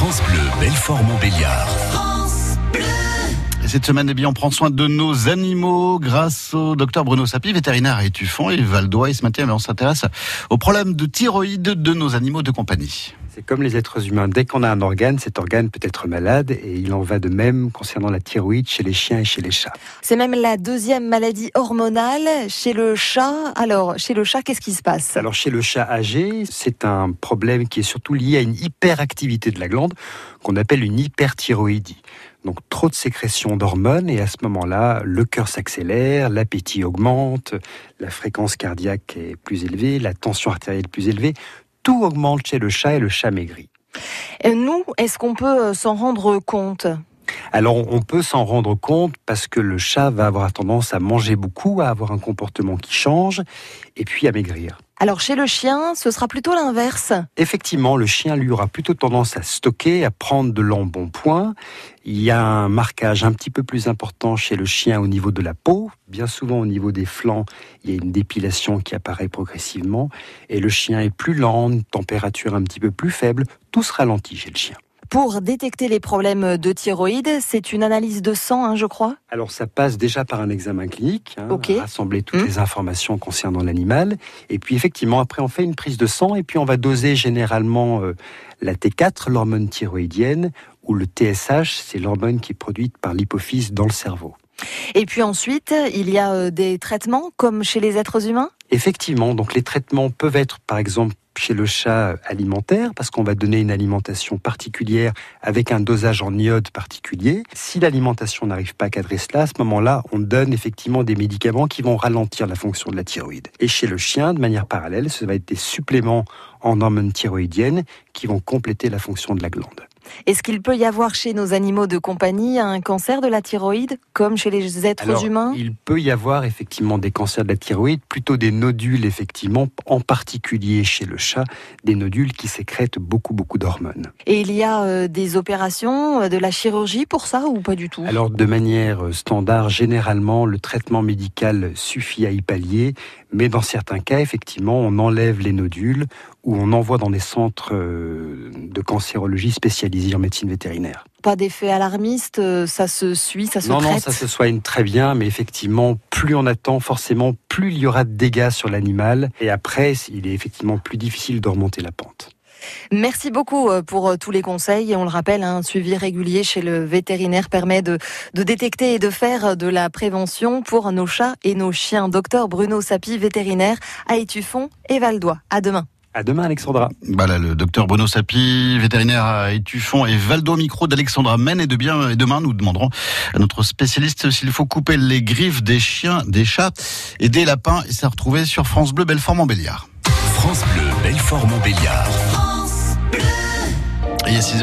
France Bleu, Belfort-Montbéliard. Et Cette semaine, eh bien, on prend soin de nos animaux grâce au docteur Bruno Sapi, vétérinaire à Étuffon et Valdois. Et ce matin, on s'intéresse au problème de thyroïde de nos animaux de compagnie. C'est comme les êtres humains. Dès qu'on a un organe, cet organe peut être malade et il en va de même concernant la thyroïde chez les chiens et chez les chats. C'est même la deuxième maladie hormonale chez le chat. Alors, chez le chat, qu'est-ce qui se passe? Alors chez le chat âgé, c'est un problème qui est surtout lié à une hyperactivité de la glande qu'on appelle une hyperthyroïdie. Donc trop de sécrétion d'hormones et à ce moment-là, le cœur s'accélère, l'appétit augmente, la fréquence cardiaque est plus élevée, la tension artérielle plus élevée. Tout augmente chez le chat et le chat maigrit. Et Nous, est-ce qu'on peut euh, s'en rendre compte? Alors on peut s'en rendre compte parce que le chat va avoir tendance à manger beaucoup, à avoir un comportement qui change et puis à maigrir. Alors, chez le chien, ce sera plutôt l'inverse. Effectivement, le chien lui aura plutôt tendance à stocker, à prendre de l'embonpoint. Il y a un marquage un petit peu plus important chez le chien au niveau de la peau. Bien souvent au niveau des flancs, il y a une dépilation qui apparaît progressivement. Et le chien est plus lent, une température un petit peu plus faible. Tout se ralentit chez le chien. Pour détecter les problèmes de thyroïde, c'est une analyse de sang, hein, je crois. Alors ça passe déjà par un examen clinique, hein, Ok. rassembler toutes Hmm. les informations concernant l'animal, et puis effectivement après on fait une prise de sang et puis on va doser généralement euh, la T4, l'hormone thyroïdienne, ou le TSH, c'est l'hormone qui est produite par l'hypophyse dans le cerveau. Et puis ensuite, il y a euh, des traitements, comme chez les êtres humains? Effectivement, donc les traitements peuvent être par exemple chez le chat alimentaire parce qu'on va donner une alimentation particulière avec un dosage en iode particulier. Si l'alimentation n'arrive pas à cadrer cela, à ce moment-là, on donne effectivement des médicaments qui vont ralentir la fonction de la thyroïde. Et chez le chien, de manière parallèle, ce va être des suppléments en hormones thyroïdiennes qui vont compléter la fonction de la glande. Est-ce qu'il peut y avoir chez nos animaux de compagnie un cancer de la thyroïde, comme chez les êtres Alors, humains? il peut y avoir effectivement des cancers de la thyroïde, plutôt des nodules effectivement, en particulier chez le chat, des nodules qui sécrètent beaucoup beaucoup d'hormones. Et il y a euh, des opérations, euh, de la chirurgie pour ça ou pas du tout? Alors de manière euh, standard, généralement, le traitement médical suffit à y pallier, mais dans certains cas, effectivement, on enlève les nodules ou on envoie dans des centres euh, de cancérologie spécialisés en médecine vétérinaire. Pas d'effet alarmiste, euh, ça se suit, ça se non, traite non, ça se soigne très bien, mais effectivement, plus on attend, forcément, plus il y aura de dégâts sur l'animal, et après, il est effectivement plus difficile de remonter la pente. Merci beaucoup euh, pour tous les conseils. Et on le rappelle, un suivi régulier chez le vétérinaire permet de, de détecter et de faire de la prévention pour nos chats et nos chiens. Docteur Bruno Sapi, vétérinaire à Étuffon et Valdois. À demain. À demain, Alexandra. Voilà, le docteur Bruno Sapi, vétérinaire à Étuffon et Valdo Micro d'Alexandra Men. Et, de bien, et demain, nous demanderons à notre spécialiste s'il faut couper les griffes des chiens, des chats et des lapins. Et ça retrouvé sur France Bleu Belfort-Montbéliard. France Bleu, Belfort-Montbéliard. Et il y a six